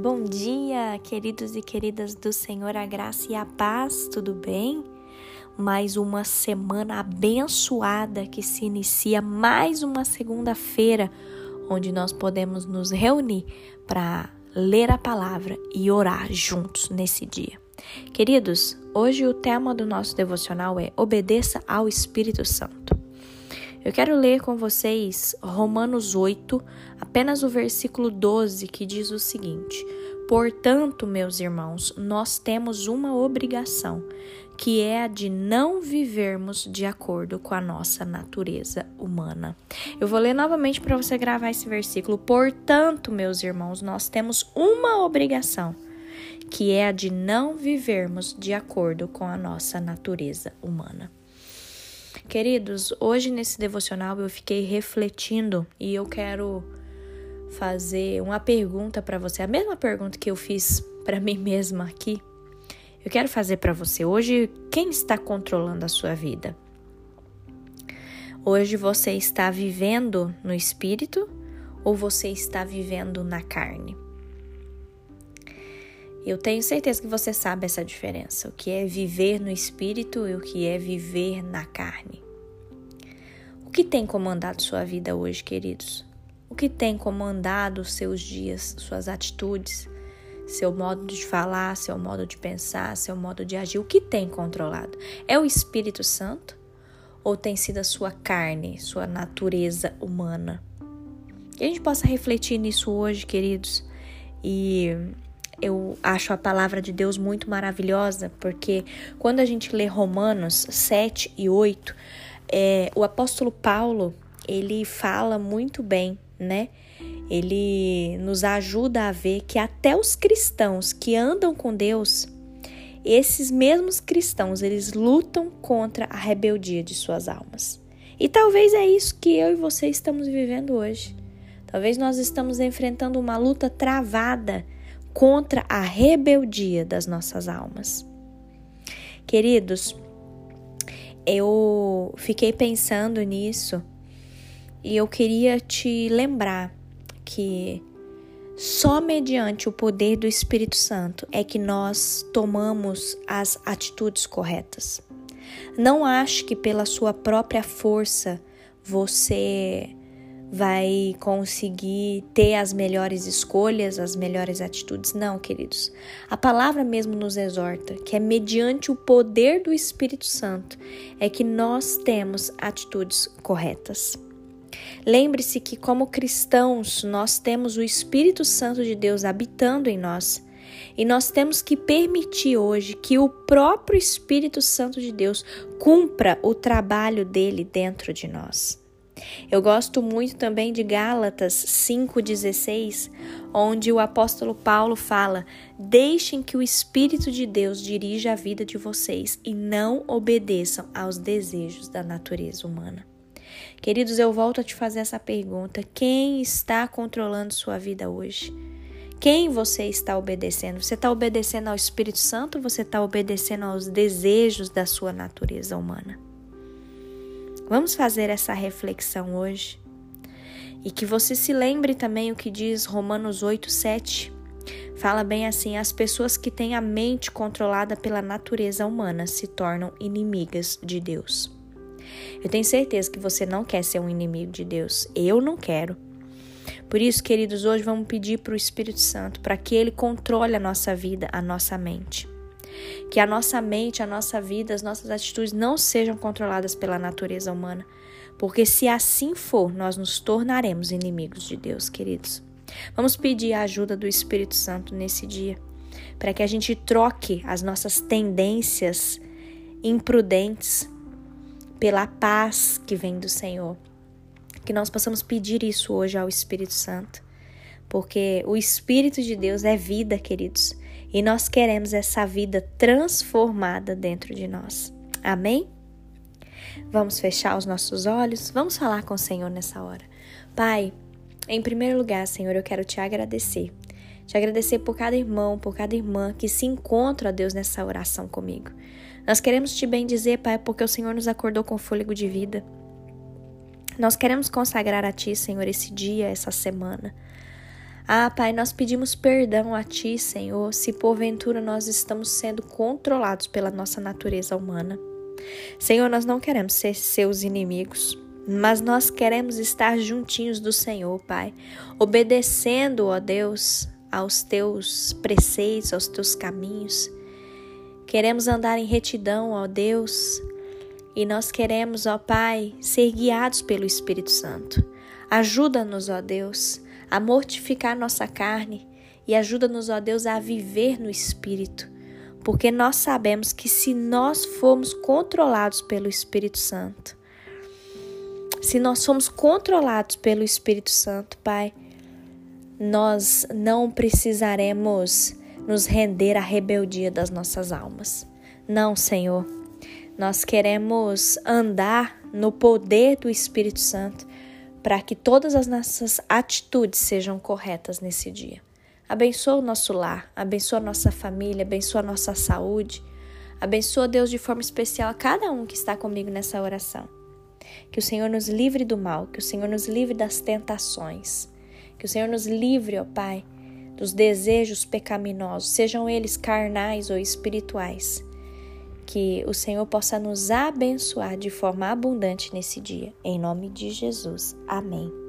Bom dia, queridos e queridas do Senhor, a graça e a paz, tudo bem? Mais uma semana abençoada que se inicia, mais uma segunda-feira, onde nós podemos nos reunir para ler a palavra e orar juntos nesse dia. Queridos, hoje o tema do nosso devocional é Obedeça ao Espírito Santo. Eu quero ler com vocês Romanos 8, apenas o versículo 12, que diz o seguinte: Portanto, meus irmãos, nós temos uma obrigação, que é a de não vivermos de acordo com a nossa natureza humana. Eu vou ler novamente para você gravar esse versículo. Portanto, meus irmãos, nós temos uma obrigação, que é a de não vivermos de acordo com a nossa natureza humana. Queridos, hoje nesse devocional eu fiquei refletindo e eu quero fazer uma pergunta para você, a mesma pergunta que eu fiz para mim mesma aqui. Eu quero fazer para você hoje, quem está controlando a sua vida? Hoje você está vivendo no espírito ou você está vivendo na carne? Eu tenho certeza que você sabe essa diferença, o que é viver no espírito e o que é viver na carne. O que tem comandado sua vida hoje, queridos? O que tem comandado seus dias, suas atitudes, seu modo de falar, seu modo de pensar, seu modo de agir? O que tem controlado? É o Espírito Santo ou tem sido a sua carne, sua natureza humana? Que a gente possa refletir nisso hoje, queridos, e eu acho a palavra de Deus muito maravilhosa, porque quando a gente lê Romanos 7 e 8, é, o apóstolo Paulo, ele fala muito bem, né? Ele nos ajuda a ver que até os cristãos que andam com Deus, esses mesmos cristãos, eles lutam contra a rebeldia de suas almas. E talvez é isso que eu e você estamos vivendo hoje. Talvez nós estamos enfrentando uma luta travada contra a rebeldia das nossas almas. Queridos, eu fiquei pensando nisso e eu queria te lembrar que só mediante o poder do Espírito Santo é que nós tomamos as atitudes corretas. Não ache que pela sua própria força você vai conseguir ter as melhores escolhas, as melhores atitudes. Não, queridos. A palavra mesmo nos exorta que é mediante o poder do Espírito Santo é que nós temos atitudes corretas. Lembre-se que, como cristãos, nós temos o Espírito Santo de Deus habitando em nós. E nós temos que permitir hoje que o próprio Espírito Santo de Deus cumpra o trabalho dele dentro de nós. Eu gosto muito também de Gálatas 5,16, onde o apóstolo Paulo fala: Deixem que o Espírito de Deus dirija a vida de vocês e não obedeçam aos desejos da natureza humana. Queridos, eu volto a te fazer essa pergunta: quem está controlando sua vida hoje? Quem você está obedecendo? Você está obedecendo ao Espírito Santo ou você está obedecendo aos desejos da sua natureza humana? Vamos fazer essa reflexão hoje. E que você se lembre também o que diz Romanos 8, 7. Fala bem assim: as pessoas que têm a mente controlada pela natureza humana se tornam inimigas de Deus. Eu tenho certeza que você não quer ser um inimigo de Deus. Eu não quero. Por isso, queridos, hoje vamos pedir para o Espírito Santo para que ele controle a nossa vida, a nossa mente que a nossa mente, a nossa vida, as nossas atitudes não sejam controladas pela natureza humana, porque se assim for, nós nos tornaremos inimigos de Deus, queridos. Vamos pedir a ajuda do Espírito Santo nesse dia, para que a gente troque as nossas tendências imprudentes pela paz que vem do Senhor. Que nós possamos pedir isso hoje ao Espírito Santo, porque o Espírito de Deus é vida, queridos e nós queremos essa vida transformada dentro de nós. Amém? Vamos fechar os nossos olhos? Vamos falar com o Senhor nessa hora. Pai, em primeiro lugar, Senhor, eu quero te agradecer. Te agradecer por cada irmão, por cada irmã que se encontra, a Deus, nessa oração comigo. Nós queremos te bem dizer, Pai, porque o Senhor nos acordou com fôlego de vida. Nós queremos consagrar a Ti, Senhor, esse dia, essa semana. Ah, Pai, nós pedimos perdão a Ti, Senhor, se porventura nós estamos sendo controlados pela nossa natureza humana. Senhor, nós não queremos ser seus inimigos, mas nós queremos estar juntinhos do Senhor, Pai, obedecendo, ó Deus, aos teus preceitos, aos teus caminhos. Queremos andar em retidão, ó Deus, e nós queremos, ó Pai, ser guiados pelo Espírito Santo. Ajuda-nos, ó Deus, a mortificar nossa carne e ajuda-nos, ó Deus, a viver no Espírito, porque nós sabemos que se nós formos controlados pelo Espírito Santo, se nós somos controlados pelo Espírito Santo, Pai, nós não precisaremos nos render à rebeldia das nossas almas. Não, Senhor. Nós queremos andar no poder do Espírito Santo para que todas as nossas atitudes sejam corretas nesse dia. Abençoa o nosso lar, abençoa a nossa família, abençoa a nossa saúde. Abençoa, Deus, de forma especial a cada um que está comigo nessa oração. Que o Senhor nos livre do mal, que o Senhor nos livre das tentações. Que o Senhor nos livre, ó Pai, dos desejos pecaminosos, sejam eles carnais ou espirituais que o Senhor possa nos abençoar de forma abundante nesse dia. Em nome de Jesus. Amém.